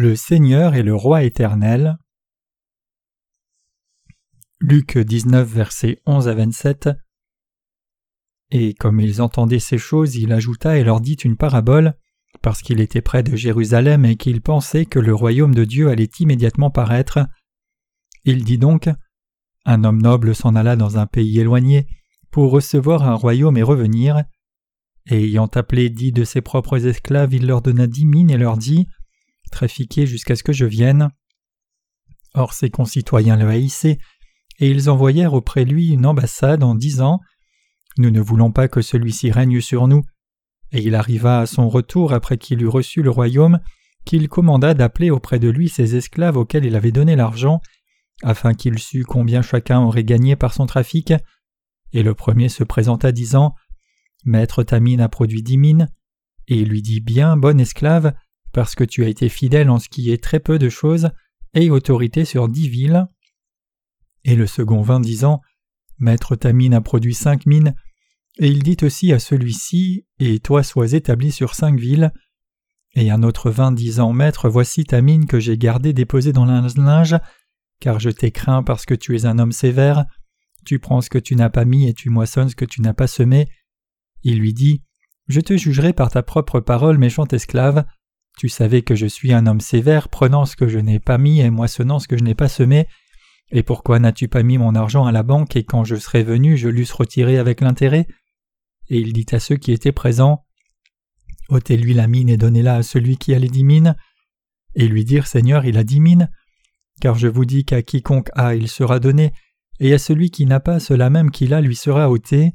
Le Seigneur est le Roi éternel. Luc 19, versets 11 à 27. Et comme ils entendaient ces choses, il ajouta et leur dit une parabole, parce qu'il était près de Jérusalem et qu'il pensait que le royaume de Dieu allait immédiatement paraître. Il dit donc Un homme noble s'en alla dans un pays éloigné pour recevoir un royaume et revenir. Et ayant appelé dix de ses propres esclaves, il leur donna dix mines et leur dit trafiqué jusqu'à ce que je vienne. Or ses concitoyens le haïssaient, et ils envoyèrent auprès lui une ambassade en disant Nous ne voulons pas que celui-ci règne sur nous. Et il arriva à son retour après qu'il eut reçu le royaume, qu'il commanda d'appeler auprès de lui ses esclaves auxquels il avait donné l'argent, afin qu'il sût combien chacun aurait gagné par son trafic. Et le premier se présenta disant Maître, ta mine a produit dix mines. Et il lui dit Bien, bon esclave, parce que tu as été fidèle en ce qui est très peu de choses, et autorité sur dix villes. Et le second vint disant Maître ta mine a produit cinq mines, et il dit aussi à celui-ci Et toi sois établi sur cinq villes. Et un autre vint disant Maître, voici ta mine que j'ai gardée déposée dans le linge, car je t'ai craint parce que tu es un homme sévère. Tu prends ce que tu n'as pas mis et tu moissonnes ce que tu n'as pas semé. Il lui dit Je te jugerai par ta propre parole, méchant esclave. Tu savais que je suis un homme sévère, prenant ce que je n'ai pas mis et moissonnant ce que je n'ai pas semé. Et pourquoi n'as-tu pas mis mon argent à la banque et quand je serais venu je l'eusse retiré avec l'intérêt? Et il dit à ceux qui étaient présents ôtez-lui la mine et donnez-la à celui qui a les dix mines. Et lui dire Seigneur, il a dix mines. Car je vous dis qu'à quiconque a, il sera donné, et à celui qui n'a pas, cela même qu'il a lui sera ôté.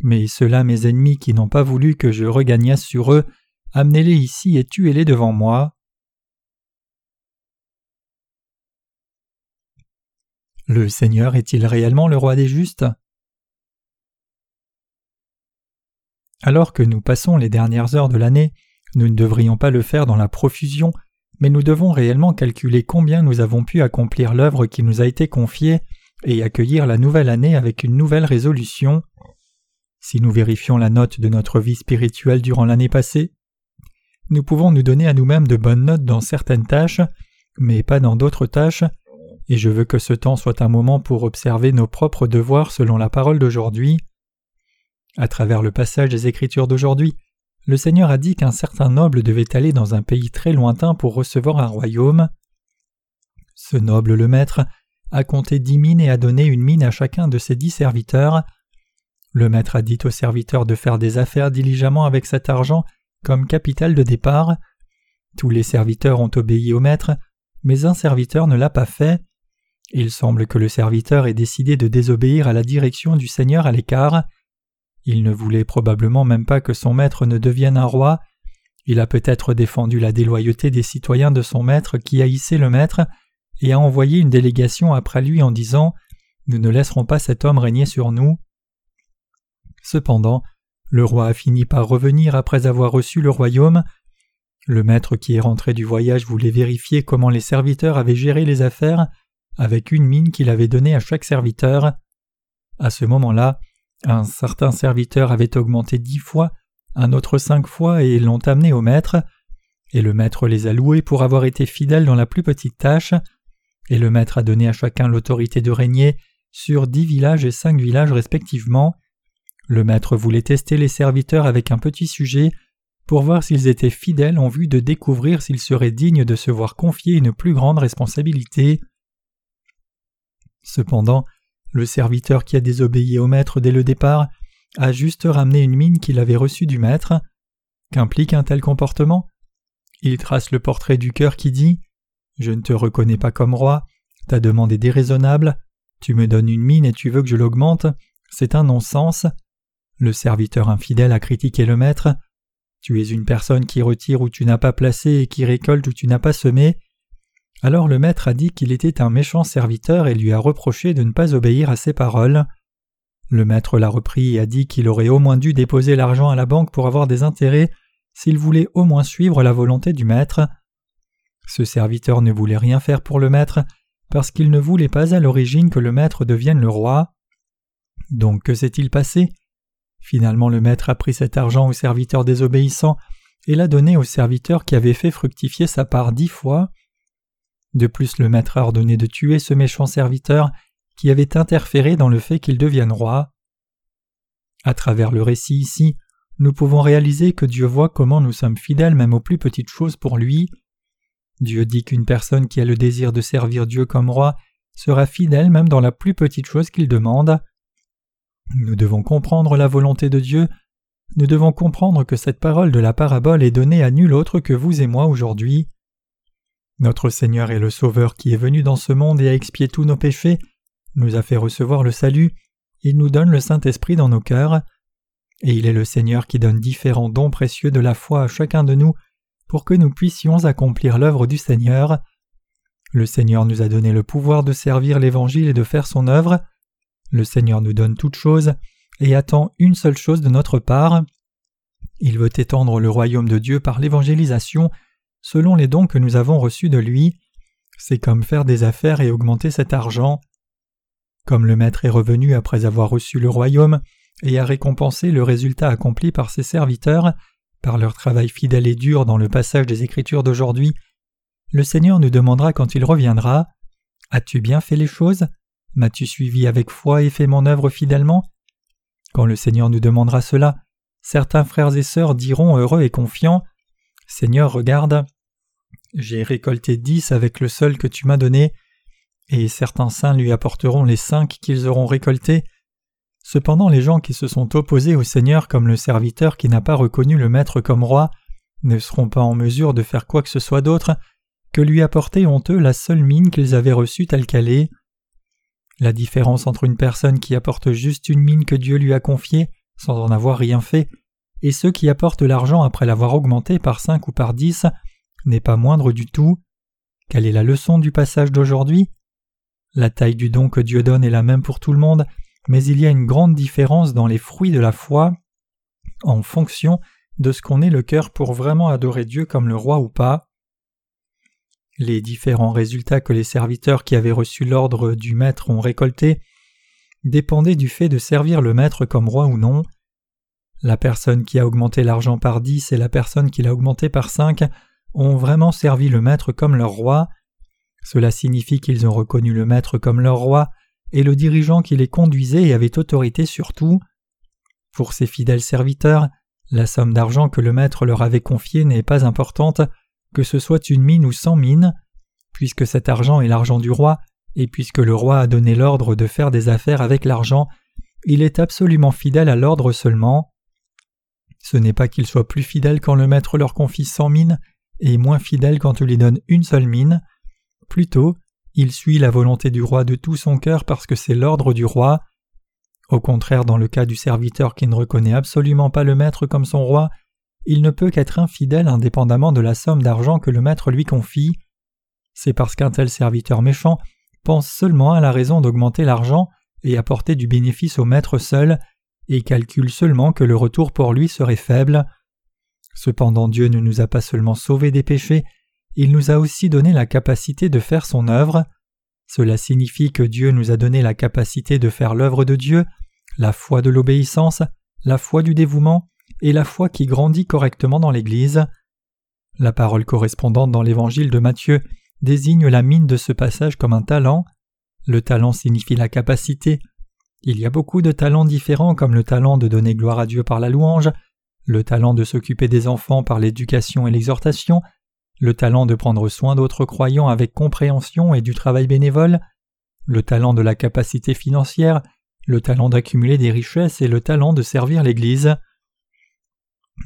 Mais ceux-là, mes ennemis qui n'ont pas voulu que je regagnasse sur eux, Amenez-les ici et tuez-les devant moi. Le Seigneur est-il réellement le roi des justes? Alors que nous passons les dernières heures de l'année, nous ne devrions pas le faire dans la profusion, mais nous devons réellement calculer combien nous avons pu accomplir l'œuvre qui nous a été confiée et accueillir la nouvelle année avec une nouvelle résolution. Si nous vérifions la note de notre vie spirituelle durant l'année passée, nous pouvons nous donner à nous-mêmes de bonnes notes dans certaines tâches, mais pas dans d'autres tâches, et je veux que ce temps soit un moment pour observer nos propres devoirs selon la parole d'aujourd'hui. À travers le passage des Écritures d'aujourd'hui, le Seigneur a dit qu'un certain noble devait aller dans un pays très lointain pour recevoir un royaume. Ce noble, le maître, a compté dix mines et a donné une mine à chacun de ses dix serviteurs. Le maître a dit aux serviteurs de faire des affaires diligemment avec cet argent comme capital de départ. Tous les serviteurs ont obéi au maître, mais un serviteur ne l'a pas fait. Il semble que le serviteur ait décidé de désobéir à la direction du Seigneur à l'écart. Il ne voulait probablement même pas que son maître ne devienne un roi. Il a peut-être défendu la déloyauté des citoyens de son maître qui haïssait le maître et a envoyé une délégation après lui en disant Nous ne laisserons pas cet homme régner sur nous. Cependant, le roi a fini par revenir après avoir reçu le royaume. Le maître qui est rentré du voyage voulait vérifier comment les serviteurs avaient géré les affaires avec une mine qu'il avait donnée à chaque serviteur. À ce moment-là, un certain serviteur avait augmenté dix fois, un autre cinq fois et l'ont amené au maître, et le maître les a loués pour avoir été fidèles dans la plus petite tâche, et le maître a donné à chacun l'autorité de régner sur dix villages et cinq villages respectivement. Le maître voulait tester les serviteurs avec un petit sujet pour voir s'ils étaient fidèles en vue de découvrir s'ils seraient dignes de se voir confier une plus grande responsabilité. Cependant, le serviteur qui a désobéi au maître dès le départ a juste ramené une mine qu'il avait reçue du maître. Qu'implique un tel comportement? Il trace le portrait du cœur qui dit Je ne te reconnais pas comme roi, ta demande est déraisonnable, tu me donnes une mine et tu veux que je l'augmente, c'est un non-sens. Le serviteur infidèle a critiqué le maître. Tu es une personne qui retire où tu n'as pas placé et qui récolte où tu n'as pas semé. Alors le maître a dit qu'il était un méchant serviteur et lui a reproché de ne pas obéir à ses paroles. Le maître l'a repris et a dit qu'il aurait au moins dû déposer l'argent à la banque pour avoir des intérêts s'il voulait au moins suivre la volonté du maître. Ce serviteur ne voulait rien faire pour le maître parce qu'il ne voulait pas à l'origine que le maître devienne le roi. Donc que s'est-il passé? Finalement le maître a pris cet argent au serviteur désobéissant et l'a donné au serviteur qui avait fait fructifier sa part dix fois. De plus, le maître a ordonné de tuer ce méchant serviteur qui avait interféré dans le fait qu'il devienne roi. À travers le récit ici, nous pouvons réaliser que Dieu voit comment nous sommes fidèles même aux plus petites choses pour lui. Dieu dit qu'une personne qui a le désir de servir Dieu comme roi sera fidèle même dans la plus petite chose qu'il demande. Nous devons comprendre la volonté de Dieu, nous devons comprendre que cette parole de la parabole est donnée à nul autre que vous et moi aujourd'hui. Notre Seigneur est le Sauveur qui est venu dans ce monde et a expié tous nos péchés, nous a fait recevoir le salut, il nous donne le Saint-Esprit dans nos cœurs, et il est le Seigneur qui donne différents dons précieux de la foi à chacun de nous pour que nous puissions accomplir l'œuvre du Seigneur. Le Seigneur nous a donné le pouvoir de servir l'Évangile et de faire son œuvre. Le Seigneur nous donne toutes choses et attend une seule chose de notre part. Il veut étendre le royaume de Dieu par l'évangélisation selon les dons que nous avons reçus de lui. C'est comme faire des affaires et augmenter cet argent. Comme le Maître est revenu après avoir reçu le royaume et a récompensé le résultat accompli par ses serviteurs, par leur travail fidèle et dur dans le passage des Écritures d'aujourd'hui, le Seigneur nous demandera quand il reviendra As-tu bien fait les choses? M'as-tu suivi avec foi et fait mon œuvre fidèlement? Quand le Seigneur nous demandera cela, certains frères et sœurs diront heureux et confiants Seigneur, regarde, j'ai récolté dix avec le seul que tu m'as donné, et certains saints lui apporteront les cinq qu'ils auront récoltés. Cependant les gens qui se sont opposés au Seigneur comme le serviteur qui n'a pas reconnu le Maître comme roi ne seront pas en mesure de faire quoi que ce soit d'autre que lui apporter honteux la seule mine qu'ils avaient reçue telle qu'elle est. La différence entre une personne qui apporte juste une mine que Dieu lui a confiée, sans en avoir rien fait, et ceux qui apportent l'argent après l'avoir augmenté par cinq ou par dix, n'est pas moindre du tout. Quelle est la leçon du passage d'aujourd'hui? La taille du don que Dieu donne est la même pour tout le monde, mais il y a une grande différence dans les fruits de la foi en fonction de ce qu'on est le cœur pour vraiment adorer Dieu comme le roi ou pas. Les différents résultats que les serviteurs qui avaient reçu l'ordre du maître ont récoltés dépendaient du fait de servir le maître comme roi ou non. La personne qui a augmenté l'argent par dix et la personne qui l'a augmenté par cinq ont vraiment servi le maître comme leur roi. Cela signifie qu'ils ont reconnu le maître comme leur roi et le dirigeant qui les conduisait et avait autorité sur tout. Pour ces fidèles serviteurs, la somme d'argent que le maître leur avait confiée n'est pas importante, que ce soit une mine ou cent mines, puisque cet argent est l'argent du roi, et puisque le roi a donné l'ordre de faire des affaires avec l'argent, il est absolument fidèle à l'ordre seulement. Ce n'est pas qu'il soit plus fidèle quand le maître leur confie cent mines et moins fidèle quand il lui donne une seule mine. Plutôt, il suit la volonté du roi de tout son cœur parce que c'est l'ordre du roi. Au contraire, dans le cas du serviteur qui ne reconnaît absolument pas le maître comme son roi, il ne peut qu'être infidèle indépendamment de la somme d'argent que le maître lui confie. C'est parce qu'un tel serviteur méchant pense seulement à la raison d'augmenter l'argent et apporter du bénéfice au maître seul, et calcule seulement que le retour pour lui serait faible. Cependant Dieu ne nous a pas seulement sauvés des péchés, il nous a aussi donné la capacité de faire son œuvre. Cela signifie que Dieu nous a donné la capacité de faire l'œuvre de Dieu, la foi de l'obéissance, la foi du dévouement et la foi qui grandit correctement dans l'Église. La parole correspondante dans l'Évangile de Matthieu désigne la mine de ce passage comme un talent. Le talent signifie la capacité. Il y a beaucoup de talents différents comme le talent de donner gloire à Dieu par la louange, le talent de s'occuper des enfants par l'éducation et l'exhortation, le talent de prendre soin d'autres croyants avec compréhension et du travail bénévole, le talent de la capacité financière, le talent d'accumuler des richesses et le talent de servir l'Église.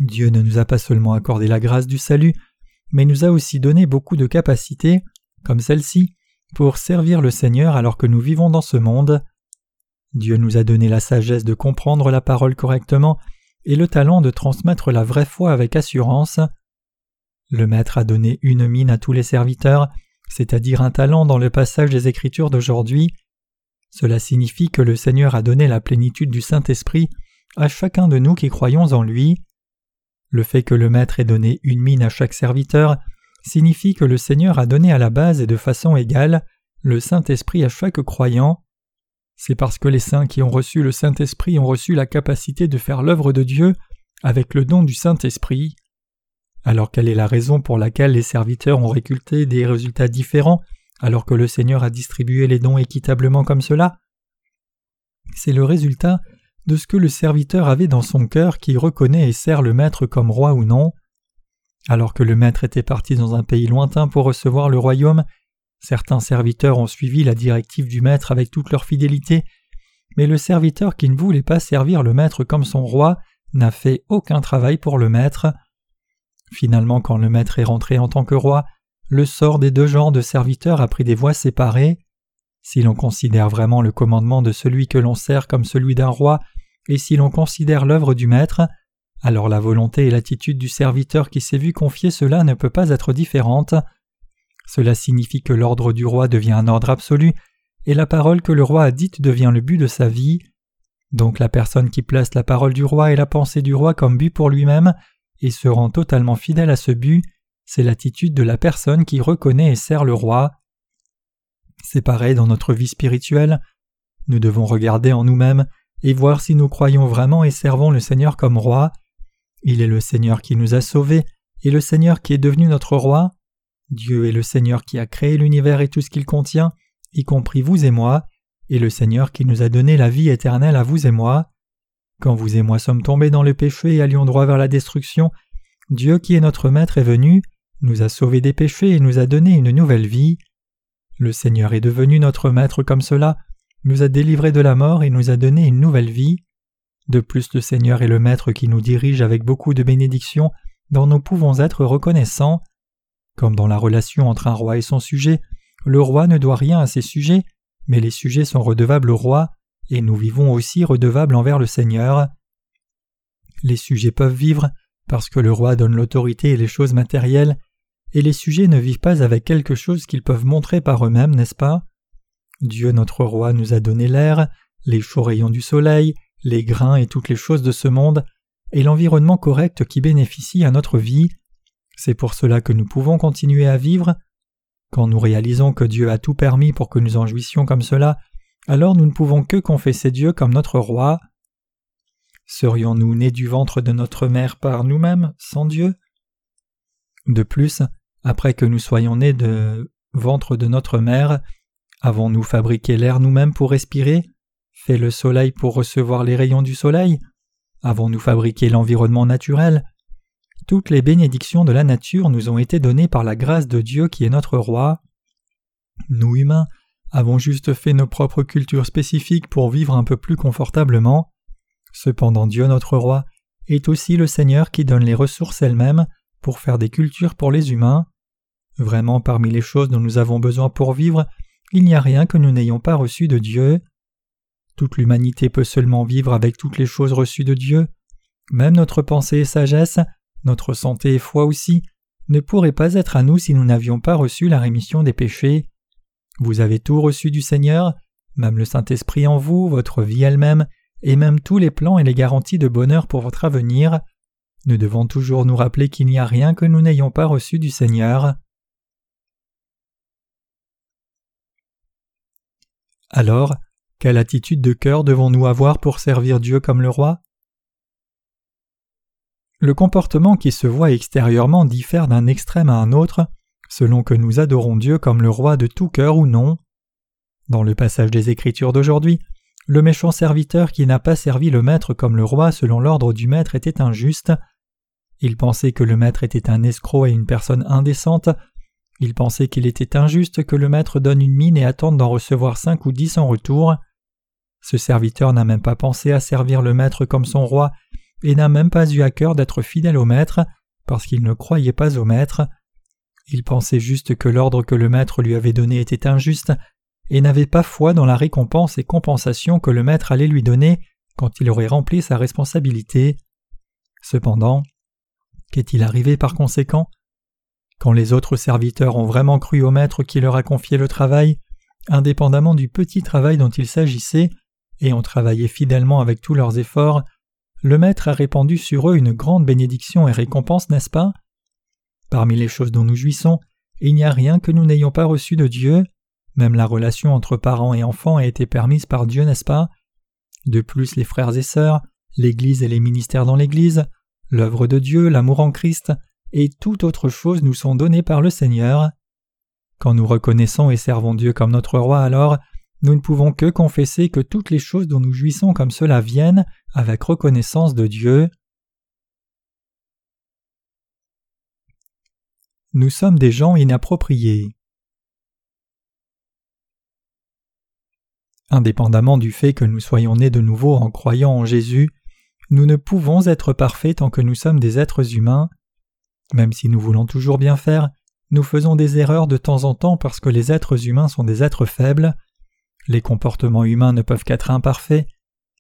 Dieu ne nous a pas seulement accordé la grâce du salut, mais nous a aussi donné beaucoup de capacités, comme celle-ci, pour servir le Seigneur alors que nous vivons dans ce monde. Dieu nous a donné la sagesse de comprendre la parole correctement et le talent de transmettre la vraie foi avec assurance. Le Maître a donné une mine à tous les serviteurs, c'est-à-dire un talent dans le passage des Écritures d'aujourd'hui. Cela signifie que le Seigneur a donné la plénitude du Saint-Esprit à chacun de nous qui croyons en lui. Le fait que le Maître ait donné une mine à chaque serviteur signifie que le Seigneur a donné à la base et de façon égale le Saint-Esprit à chaque croyant. C'est parce que les saints qui ont reçu le Saint-Esprit ont reçu la capacité de faire l'œuvre de Dieu avec le don du Saint-Esprit. Alors quelle est la raison pour laquelle les serviteurs ont réculté des résultats différents alors que le Seigneur a distribué les dons équitablement comme cela? C'est le résultat de ce que le serviteur avait dans son cœur qui reconnaît et sert le Maître comme roi ou non. Alors que le Maître était parti dans un pays lointain pour recevoir le royaume, certains serviteurs ont suivi la directive du Maître avec toute leur fidélité, mais le serviteur qui ne voulait pas servir le Maître comme son roi n'a fait aucun travail pour le Maître. Finalement, quand le Maître est rentré en tant que roi, le sort des deux genres de serviteurs a pris des voies séparées. Si l'on considère vraiment le commandement de celui que l'on sert comme celui d'un roi, et si l'on considère l'œuvre du Maître, alors la volonté et l'attitude du serviteur qui s'est vu confier cela ne peut pas être différente. Cela signifie que l'ordre du roi devient un ordre absolu, et la parole que le roi a dite devient le but de sa vie. Donc la personne qui place la parole du roi et la pensée du roi comme but pour lui-même et se rend totalement fidèle à ce but, c'est l'attitude de la personne qui reconnaît et sert le roi. C'est pareil dans notre vie spirituelle. Nous devons regarder en nous-mêmes et voir si nous croyons vraiment et servons le Seigneur comme roi. Il est le Seigneur qui nous a sauvés et le Seigneur qui est devenu notre roi. Dieu est le Seigneur qui a créé l'univers et tout ce qu'il contient, y compris vous et moi, et le Seigneur qui nous a donné la vie éternelle à vous et moi. Quand vous et moi sommes tombés dans le péché et allions droit vers la destruction, Dieu qui est notre Maître est venu, nous a sauvés des péchés et nous a donné une nouvelle vie. Le Seigneur est devenu notre Maître comme cela, nous a délivrés de la mort et nous a donné une nouvelle vie. De plus le Seigneur est le Maître qui nous dirige avec beaucoup de bénédictions dont nous pouvons être reconnaissants. Comme dans la relation entre un roi et son sujet, le roi ne doit rien à ses sujets, mais les sujets sont redevables au roi, et nous vivons aussi redevables envers le Seigneur. Les sujets peuvent vivre parce que le roi donne l'autorité et les choses matérielles, et les sujets ne vivent pas avec quelque chose qu'ils peuvent montrer par eux-mêmes, n'est-ce pas? Dieu notre roi nous a donné l'air, les chauds rayons du soleil, les grains et toutes les choses de ce monde, et l'environnement correct qui bénéficie à notre vie. C'est pour cela que nous pouvons continuer à vivre. Quand nous réalisons que Dieu a tout permis pour que nous en jouissions comme cela, alors nous ne pouvons que confesser Dieu comme notre roi. Serions-nous nés du ventre de notre mère par nous-mêmes, sans Dieu? De plus, après que nous soyons nés de ventre de notre mère, avons-nous fabriqué l'air nous-mêmes pour respirer? Fait le soleil pour recevoir les rayons du soleil? Avons-nous fabriqué l'environnement naturel? Toutes les bénédictions de la nature nous ont été données par la grâce de Dieu qui est notre roi. Nous humains avons juste fait nos propres cultures spécifiques pour vivre un peu plus confortablement. Cependant Dieu notre roi est aussi le Seigneur qui donne les ressources elles-mêmes pour faire des cultures pour les humains. Vraiment parmi les choses dont nous avons besoin pour vivre, il n'y a rien que nous n'ayons pas reçu de Dieu. Toute l'humanité peut seulement vivre avec toutes les choses reçues de Dieu. Même notre pensée et sagesse, notre santé et foi aussi, ne pourraient pas être à nous si nous n'avions pas reçu la rémission des péchés. Vous avez tout reçu du Seigneur, même le Saint-Esprit en vous, votre vie elle-même, et même tous les plans et les garanties de bonheur pour votre avenir. Nous devons toujours nous rappeler qu'il n'y a rien que nous n'ayons pas reçu du Seigneur. Alors, quelle attitude de cœur devons-nous avoir pour servir Dieu comme le roi? Le comportement qui se voit extérieurement diffère d'un extrême à un autre, selon que nous adorons Dieu comme le roi de tout cœur ou non. Dans le passage des Écritures d'aujourd'hui, le méchant serviteur qui n'a pas servi le maître comme le roi selon l'ordre du maître était injuste. Il pensait que le maître était un escroc et une personne indécente. Il pensait qu'il était injuste que le maître donne une mine et attende d'en recevoir cinq ou dix en retour. Ce serviteur n'a même pas pensé à servir le maître comme son roi et n'a même pas eu à cœur d'être fidèle au maître parce qu'il ne croyait pas au maître. Il pensait juste que l'ordre que le maître lui avait donné était injuste, et n'avait pas foi dans la récompense et compensation que le maître allait lui donner quand il aurait rempli sa responsabilité. Cependant, qu'est-il arrivé par conséquent? Quand les autres serviteurs ont vraiment cru au maître qui leur a confié le travail, indépendamment du petit travail dont il s'agissait, et ont travaillé fidèlement avec tous leurs efforts, le maître a répandu sur eux une grande bénédiction et récompense, n'est-ce pas? Parmi les choses dont nous jouissons, il n'y a rien que nous n'ayons pas reçu de Dieu. Même la relation entre parents et enfants a été permise par Dieu, n'est-ce pas? De plus, les frères et sœurs, l'Église et les ministères dans l'Église, l'œuvre de Dieu, l'amour en Christ, et toute autre chose nous sont données par le Seigneur. Quand nous reconnaissons et servons Dieu comme notre roi alors, nous ne pouvons que confesser que toutes les choses dont nous jouissons comme cela viennent avec reconnaissance de Dieu. Nous sommes des gens inappropriés. Indépendamment du fait que nous soyons nés de nouveau en croyant en Jésus, nous ne pouvons être parfaits tant que nous sommes des êtres humains. Même si nous voulons toujours bien faire, nous faisons des erreurs de temps en temps parce que les êtres humains sont des êtres faibles. Les comportements humains ne peuvent qu'être imparfaits.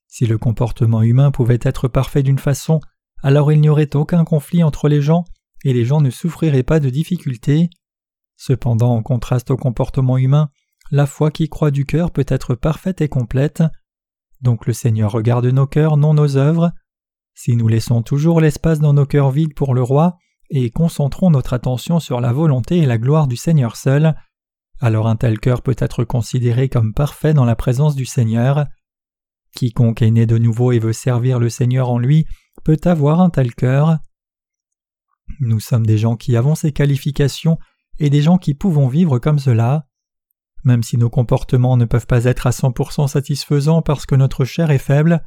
Si le comportement humain pouvait être parfait d'une façon, alors il n'y aurait aucun conflit entre les gens et les gens ne souffriraient pas de difficultés. Cependant, en contraste au comportement humain, la foi qui croit du cœur peut être parfaite et complète. Donc le Seigneur regarde nos cœurs, non nos œuvres. Si nous laissons toujours l'espace dans nos cœurs vides pour le roi, et concentrons notre attention sur la volonté et la gloire du Seigneur seul, alors un tel cœur peut être considéré comme parfait dans la présence du Seigneur. Quiconque est né de nouveau et veut servir le Seigneur en lui peut avoir un tel cœur. Nous sommes des gens qui avons ces qualifications et des gens qui pouvons vivre comme cela. Même si nos comportements ne peuvent pas être à 100% satisfaisants parce que notre chair est faible,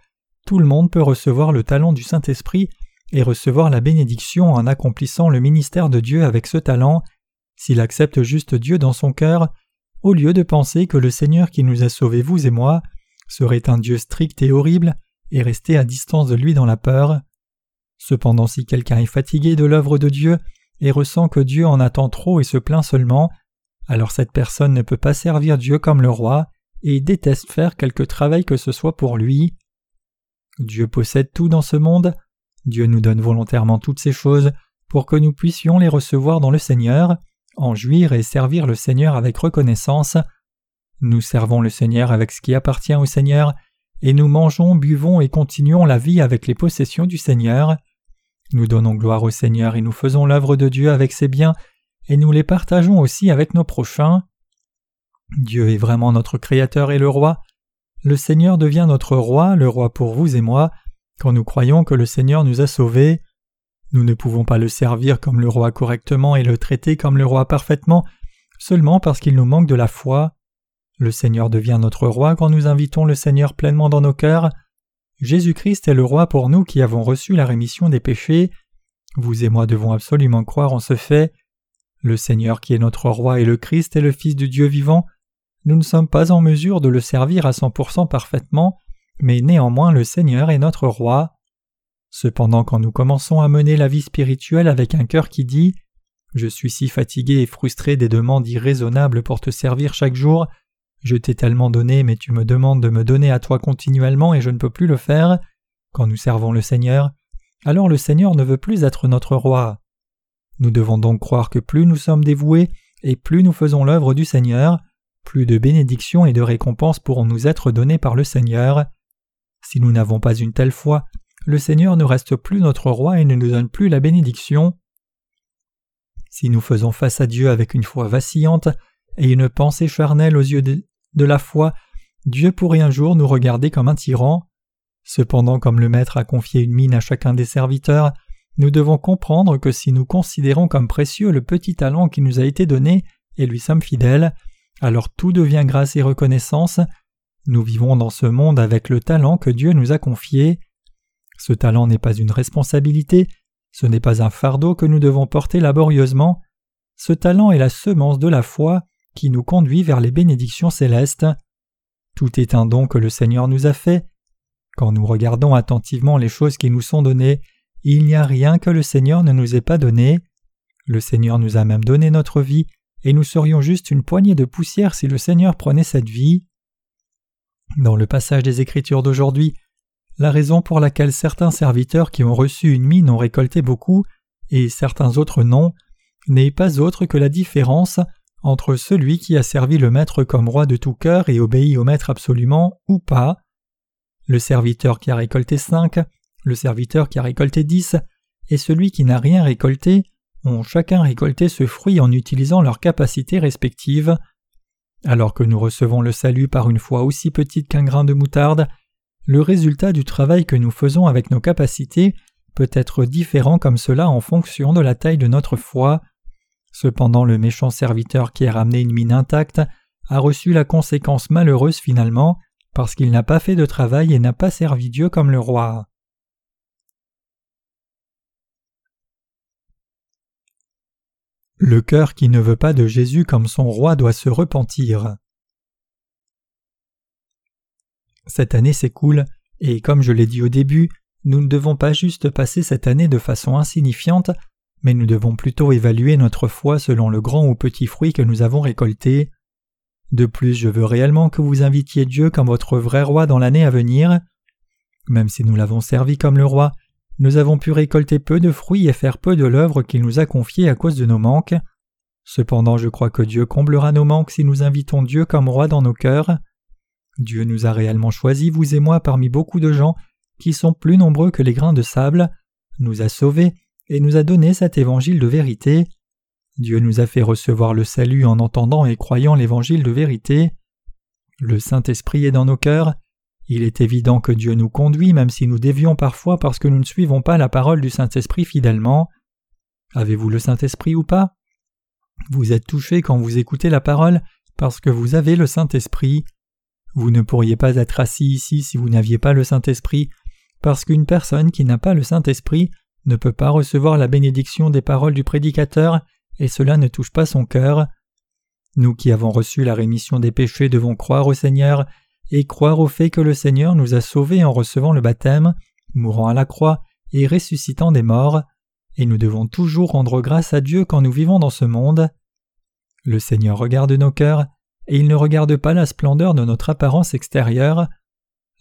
tout le monde peut recevoir le talent du Saint-Esprit et recevoir la bénédiction en accomplissant le ministère de Dieu avec ce talent, s'il accepte juste Dieu dans son cœur, au lieu de penser que le Seigneur qui nous a sauvés, vous et moi, serait un Dieu strict et horrible, et rester à distance de lui dans la peur. Cependant si quelqu'un est fatigué de l'œuvre de Dieu, et ressent que Dieu en attend trop et se plaint seulement, alors cette personne ne peut pas servir Dieu comme le roi, et déteste faire quelque travail que ce soit pour lui. Dieu possède tout dans ce monde, Dieu nous donne volontairement toutes ces choses pour que nous puissions les recevoir dans le Seigneur, en jouir et servir le Seigneur avec reconnaissance. Nous servons le Seigneur avec ce qui appartient au Seigneur, et nous mangeons, buvons et continuons la vie avec les possessions du Seigneur. Nous donnons gloire au Seigneur et nous faisons l'œuvre de Dieu avec ses biens, et nous les partageons aussi avec nos prochains. Dieu est vraiment notre Créateur et le Roi. Le Seigneur devient notre Roi, le Roi pour vous et moi, quand nous croyons que le Seigneur nous a sauvés, nous ne pouvons pas le servir comme le roi correctement et le traiter comme le roi parfaitement seulement parce qu'il nous manque de la foi. Le Seigneur devient notre roi quand nous invitons le Seigneur pleinement dans nos cœurs. Jésus-Christ est le roi pour nous qui avons reçu la rémission des péchés. Vous et moi devons absolument croire en ce fait. Le Seigneur qui est notre roi et le Christ est le Fils du Dieu vivant. Nous ne sommes pas en mesure de le servir à 100% parfaitement, mais néanmoins le Seigneur est notre roi. Cependant quand nous commençons à mener la vie spirituelle avec un cœur qui dit Je suis si fatigué et frustré des demandes irraisonnables pour te servir chaque jour, je t'ai tellement donné mais tu me demandes de me donner à toi continuellement et je ne peux plus le faire, quand nous servons le Seigneur, alors le Seigneur ne veut plus être notre roi. Nous devons donc croire que plus nous sommes dévoués et plus nous faisons l'œuvre du Seigneur, plus de bénédictions et de récompenses pourront nous être données par le Seigneur. Si nous n'avons pas une telle foi, le Seigneur ne reste plus notre roi et ne nous donne plus la bénédiction. Si nous faisons face à Dieu avec une foi vacillante et une pensée charnelle aux yeux de, la foi, Dieu pourrait un jour nous regarder comme un tyran. Cependant, comme le Maître a confié une mine à chacun des serviteurs, nous devons comprendre que si nous considérons comme précieux le petit talent qui nous a été donné et lui sommes fidèles, alors tout devient grâce et reconnaissance, nous vivons dans ce monde avec le talent que Dieu nous a confié. Ce talent n'est pas une responsabilité, ce n'est pas un fardeau que nous devons porter laborieusement, ce talent est la semence de la foi qui nous conduit vers les bénédictions célestes. Tout est un don que le Seigneur nous a fait. Quand nous regardons attentivement les choses qui nous sont données, il n'y a rien que le Seigneur ne nous ait pas donné. Le Seigneur nous a même donné notre vie, et nous serions juste une poignée de poussière si le Seigneur prenait cette vie. Dans le passage des Écritures d'aujourd'hui, la raison pour laquelle certains serviteurs qui ont reçu une mine ont récolté beaucoup et certains autres non n'est pas autre que la différence entre celui qui a servi le maître comme roi de tout cœur et obéi au maître absolument ou pas. Le serviteur qui a récolté cinq, le serviteur qui a récolté dix, et celui qui n'a rien récolté ont chacun récolté ce fruit en utilisant leurs capacités respectives. Alors que nous recevons le salut par une foi aussi petite qu'un grain de moutarde, le résultat du travail que nous faisons avec nos capacités peut être différent comme cela en fonction de la taille de notre foi. Cependant le méchant serviteur qui a ramené une mine intacte a reçu la conséquence malheureuse finalement parce qu'il n'a pas fait de travail et n'a pas servi Dieu comme le roi. Le cœur qui ne veut pas de Jésus comme son roi doit se repentir. Cette année s'écoule, et comme je l'ai dit au début, nous ne devons pas juste passer cette année de façon insignifiante, mais nous devons plutôt évaluer notre foi selon le grand ou petit fruit que nous avons récolté. De plus, je veux réellement que vous invitiez Dieu comme votre vrai roi dans l'année à venir. Même si nous l'avons servi comme le roi, nous avons pu récolter peu de fruits et faire peu de l'œuvre qu'il nous a confiée à cause de nos manques. Cependant, je crois que Dieu comblera nos manques si nous invitons Dieu comme roi dans nos cœurs. Dieu nous a réellement choisis, vous et moi, parmi beaucoup de gens qui sont plus nombreux que les grains de sable, nous a sauvés et nous a donné cet évangile de vérité. Dieu nous a fait recevoir le salut en entendant et croyant l'évangile de vérité. Le Saint-Esprit est dans nos cœurs, il est évident que Dieu nous conduit même si nous dévions parfois parce que nous ne suivons pas la parole du Saint-Esprit fidèlement. Avez-vous le Saint-Esprit ou pas? Vous êtes touché quand vous écoutez la parole parce que vous avez le Saint-Esprit. Vous ne pourriez pas être assis ici si vous n'aviez pas le Saint-Esprit, parce qu'une personne qui n'a pas le Saint-Esprit ne peut pas recevoir la bénédiction des paroles du prédicateur, et cela ne touche pas son cœur. Nous qui avons reçu la rémission des péchés devons croire au Seigneur et croire au fait que le Seigneur nous a sauvés en recevant le baptême, mourant à la croix et ressuscitant des morts, et nous devons toujours rendre grâce à Dieu quand nous vivons dans ce monde. Le Seigneur regarde nos cœurs, et il ne regarde pas la splendeur de notre apparence extérieure.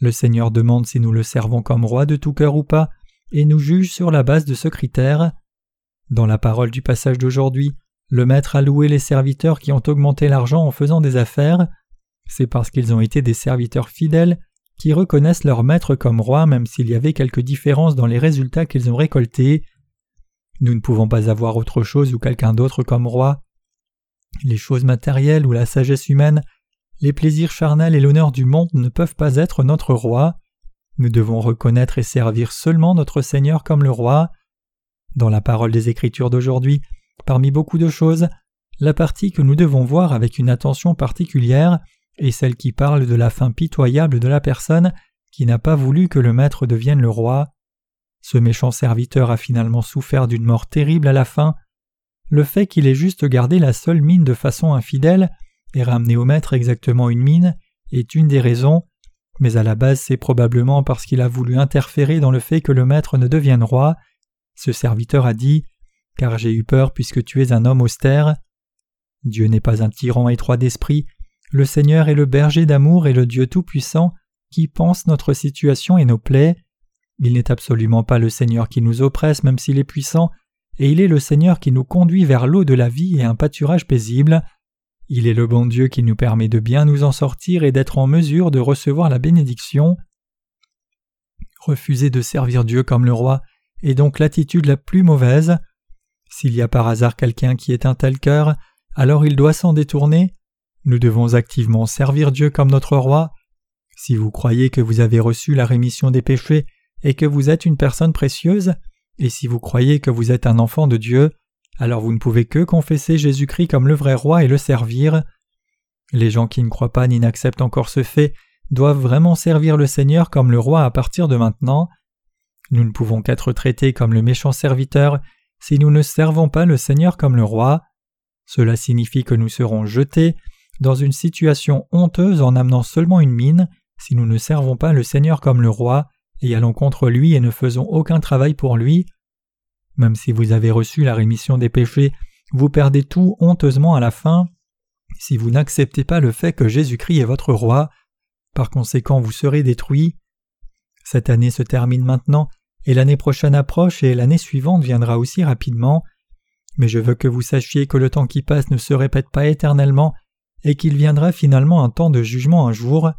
Le Seigneur demande si nous le servons comme roi de tout cœur ou pas, et nous juge sur la base de ce critère. Dans la parole du passage d'aujourd'hui, le Maître a loué les serviteurs qui ont augmenté l'argent en faisant des affaires, c'est parce qu'ils ont été des serviteurs fidèles qui reconnaissent leur maître comme roi même s'il y avait quelques différences dans les résultats qu'ils ont récoltés. Nous ne pouvons pas avoir autre chose ou quelqu'un d'autre comme roi. Les choses matérielles ou la sagesse humaine, les plaisirs charnels et l'honneur du monde ne peuvent pas être notre roi. Nous devons reconnaître et servir seulement notre Seigneur comme le roi. Dans la parole des Écritures d'aujourd'hui, parmi beaucoup de choses, la partie que nous devons voir avec une attention particulière et celle qui parle de la fin pitoyable de la personne qui n'a pas voulu que le maître devienne le roi. Ce méchant serviteur a finalement souffert d'une mort terrible à la fin. Le fait qu'il ait juste gardé la seule mine de façon infidèle et ramené au maître exactement une mine est une des raisons, mais à la base c'est probablement parce qu'il a voulu interférer dans le fait que le maître ne devienne roi. Ce serviteur a dit Car j'ai eu peur puisque tu es un homme austère. Dieu n'est pas un tyran étroit d'esprit, le Seigneur est le berger d'amour et le Dieu Tout-Puissant qui pense notre situation et nos plaies. Il n'est absolument pas le Seigneur qui nous oppresse même s'il est puissant, et il est le Seigneur qui nous conduit vers l'eau de la vie et un pâturage paisible. Il est le bon Dieu qui nous permet de bien nous en sortir et d'être en mesure de recevoir la bénédiction. Refuser de servir Dieu comme le roi est donc l'attitude la plus mauvaise. S'il y a par hasard quelqu'un qui est un tel cœur, alors il doit s'en détourner nous devons activement servir Dieu comme notre roi. Si vous croyez que vous avez reçu la rémission des péchés et que vous êtes une personne précieuse, et si vous croyez que vous êtes un enfant de Dieu, alors vous ne pouvez que confesser Jésus-Christ comme le vrai roi et le servir. Les gens qui ne croient pas ni n'acceptent encore ce fait doivent vraiment servir le Seigneur comme le roi à partir de maintenant. Nous ne pouvons qu'être traités comme le méchant serviteur si nous ne servons pas le Seigneur comme le roi. Cela signifie que nous serons jetés dans une situation honteuse en amenant seulement une mine, si nous ne servons pas le Seigneur comme le roi, et allons contre lui et ne faisons aucun travail pour lui. Même si vous avez reçu la rémission des péchés, vous perdez tout honteusement à la fin, si vous n'acceptez pas le fait que Jésus-Christ est votre roi, par conséquent vous serez détruit. Cette année se termine maintenant, et l'année prochaine approche, et l'année suivante viendra aussi rapidement. Mais je veux que vous sachiez que le temps qui passe ne se répète pas éternellement, et qu'il viendra finalement un temps de jugement un jour.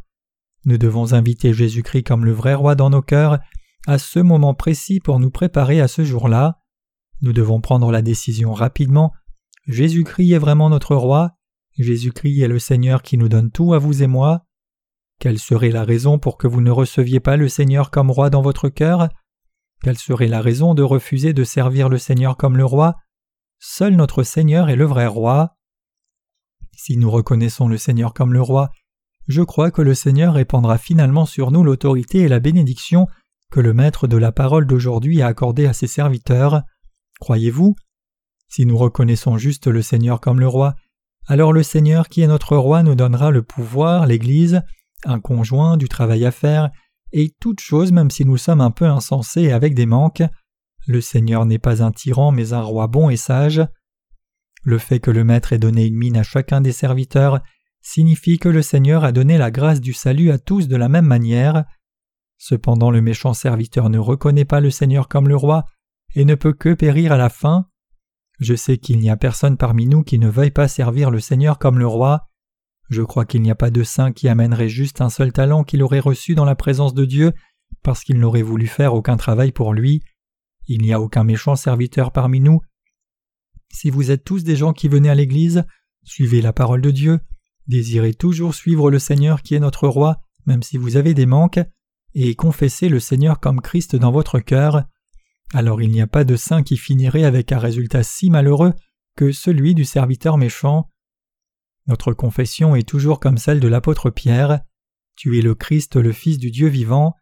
Nous devons inviter Jésus-Christ comme le vrai roi dans nos cœurs à ce moment précis pour nous préparer à ce jour-là. Nous devons prendre la décision rapidement. Jésus-Christ est vraiment notre roi. Jésus-Christ est le Seigneur qui nous donne tout à vous et moi. Quelle serait la raison pour que vous ne receviez pas le Seigneur comme roi dans votre cœur? Quelle serait la raison de refuser de servir le Seigneur comme le roi? Seul notre Seigneur est le vrai roi. Si nous reconnaissons le Seigneur comme le roi, je crois que le Seigneur répandra finalement sur nous l'autorité et la bénédiction que le maître de la parole d'aujourd'hui a accordé à ses serviteurs. Croyez-vous? Si nous reconnaissons juste le Seigneur comme le roi, alors le Seigneur qui est notre roi nous donnera le pouvoir, l'Église, un conjoint, du travail à faire, et toute chose même si nous sommes un peu insensés et avec des manques. Le Seigneur n'est pas un tyran mais un roi bon et sage. Le fait que le Maître ait donné une mine à chacun des serviteurs signifie que le Seigneur a donné la grâce du salut à tous de la même manière. Cependant le méchant serviteur ne reconnaît pas le Seigneur comme le roi et ne peut que périr à la fin. Je sais qu'il n'y a personne parmi nous qui ne veuille pas servir le Seigneur comme le roi. Je crois qu'il n'y a pas de saint qui amènerait juste un seul talent qu'il aurait reçu dans la présence de Dieu parce qu'il n'aurait voulu faire aucun travail pour lui. Il n'y a aucun méchant serviteur parmi nous. Si vous êtes tous des gens qui venez à l'Église, suivez la parole de Dieu, désirez toujours suivre le Seigneur qui est notre roi, même si vous avez des manques, et confessez le Seigneur comme Christ dans votre cœur, alors il n'y a pas de saint qui finirait avec un résultat si malheureux que celui du serviteur méchant. Notre confession est toujours comme celle de l'apôtre Pierre. Tu es le Christ, le Fils du Dieu vivant.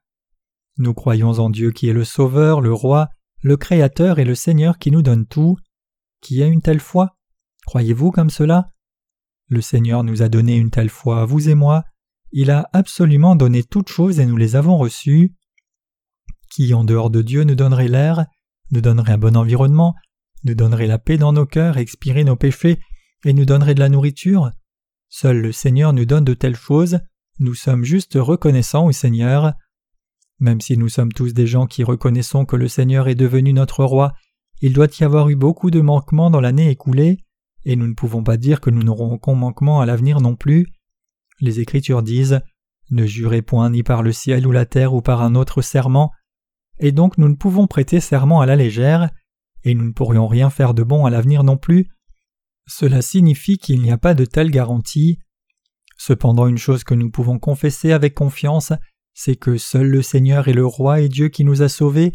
Nous croyons en Dieu qui est le Sauveur, le Roi, le Créateur et le Seigneur qui nous donne tout. Qui a une telle foi? Croyez-vous comme cela? Le Seigneur nous a donné une telle foi, vous et moi. Il a absolument donné toutes choses et nous les avons reçues. Qui en dehors de Dieu nous donnerait l'air, nous donnerait un bon environnement, nous donnerait la paix dans nos cœurs, expirer nos péchés et nous donnerait de la nourriture? Seul le Seigneur nous donne de telles choses, nous sommes juste reconnaissants au Seigneur. Même si nous sommes tous des gens qui reconnaissons que le Seigneur est devenu notre roi, il doit y avoir eu beaucoup de manquements dans l'année écoulée, et nous ne pouvons pas dire que nous n'aurons aucun manquement à l'avenir non plus. Les Écritures disent Ne jurez point ni par le ciel ou la terre ou par un autre serment, et donc nous ne pouvons prêter serment à la légère, et nous ne pourrions rien faire de bon à l'avenir non plus. Cela signifie qu'il n'y a pas de telle garantie. Cependant une chose que nous pouvons confesser avec confiance, c'est que seul le Seigneur est le roi et Dieu qui nous a sauvés.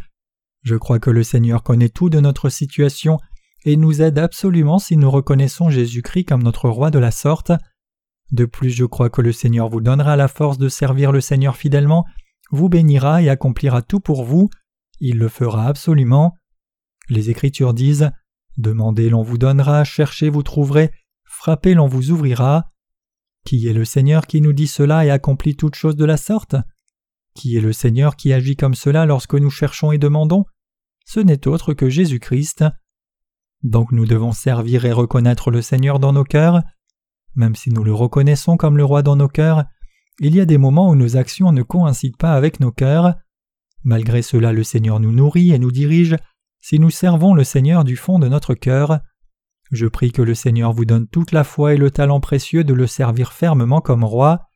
Je crois que le Seigneur connaît tout de notre situation et nous aide absolument si nous reconnaissons Jésus-Christ comme notre roi de la sorte. De plus, je crois que le Seigneur vous donnera la force de servir le Seigneur fidèlement, vous bénira et accomplira tout pour vous. Il le fera absolument. Les Écritures disent Demandez, l'on vous donnera, cherchez, vous trouverez, frappez, l'on vous ouvrira. Qui est le Seigneur qui nous dit cela et accomplit toutes choses de la sorte? Qui est le Seigneur qui agit comme cela lorsque nous cherchons et demandons? Ce n'est autre que Jésus-Christ. Donc nous devons servir et reconnaître le Seigneur dans nos cœurs. Même si nous le reconnaissons comme le roi dans nos cœurs, il y a des moments où nos actions ne coïncident pas avec nos cœurs. Malgré cela, le Seigneur nous nourrit et nous dirige si nous servons le Seigneur du fond de notre cœur. Je prie que le Seigneur vous donne toute la foi et le talent précieux de le servir fermement comme roi.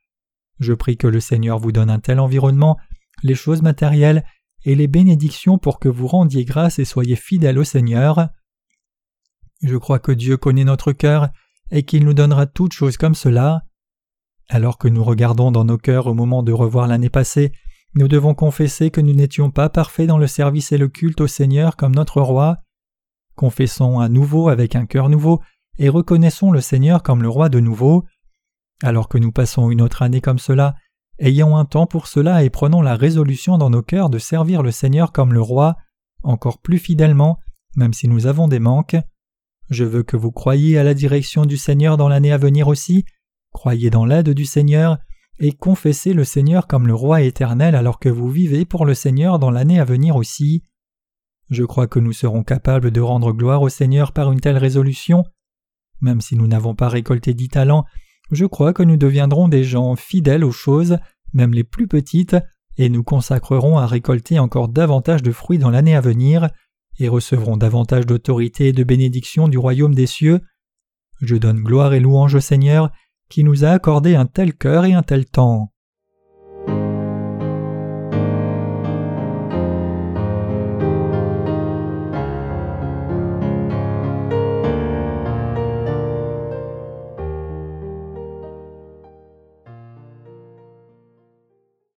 Je prie que le Seigneur vous donne un tel environnement, les choses matérielles et les bénédictions pour que vous rendiez grâce et soyez fidèles au Seigneur. Je crois que Dieu connaît notre cœur et qu'il nous donnera toutes choses comme cela. Alors que nous regardons dans nos cœurs au moment de revoir l'année passée, nous devons confesser que nous n'étions pas parfaits dans le service et le culte au Seigneur comme notre roi. Confessons à nouveau avec un cœur nouveau et reconnaissons le Seigneur comme le roi de nouveau. Alors que nous passons une autre année comme cela, ayons un temps pour cela et prenons la résolution dans nos cœurs de servir le Seigneur comme le roi, encore plus fidèlement, même si nous avons des manques. Je veux que vous croyiez à la direction du Seigneur dans l'année à venir aussi, croyez dans l'aide du Seigneur, et confessez le Seigneur comme le roi éternel alors que vous vivez pour le Seigneur dans l'année à venir aussi. Je crois que nous serons capables de rendre gloire au Seigneur par une telle résolution. Même si nous n'avons pas récolté dix talents, je crois que nous deviendrons des gens fidèles aux choses, même les plus petites, et nous consacrerons à récolter encore davantage de fruits dans l'année à venir, et recevrons davantage d'autorité et de bénédiction du royaume des cieux. Je donne gloire et louange au Seigneur, qui nous a accordé un tel cœur et un tel temps.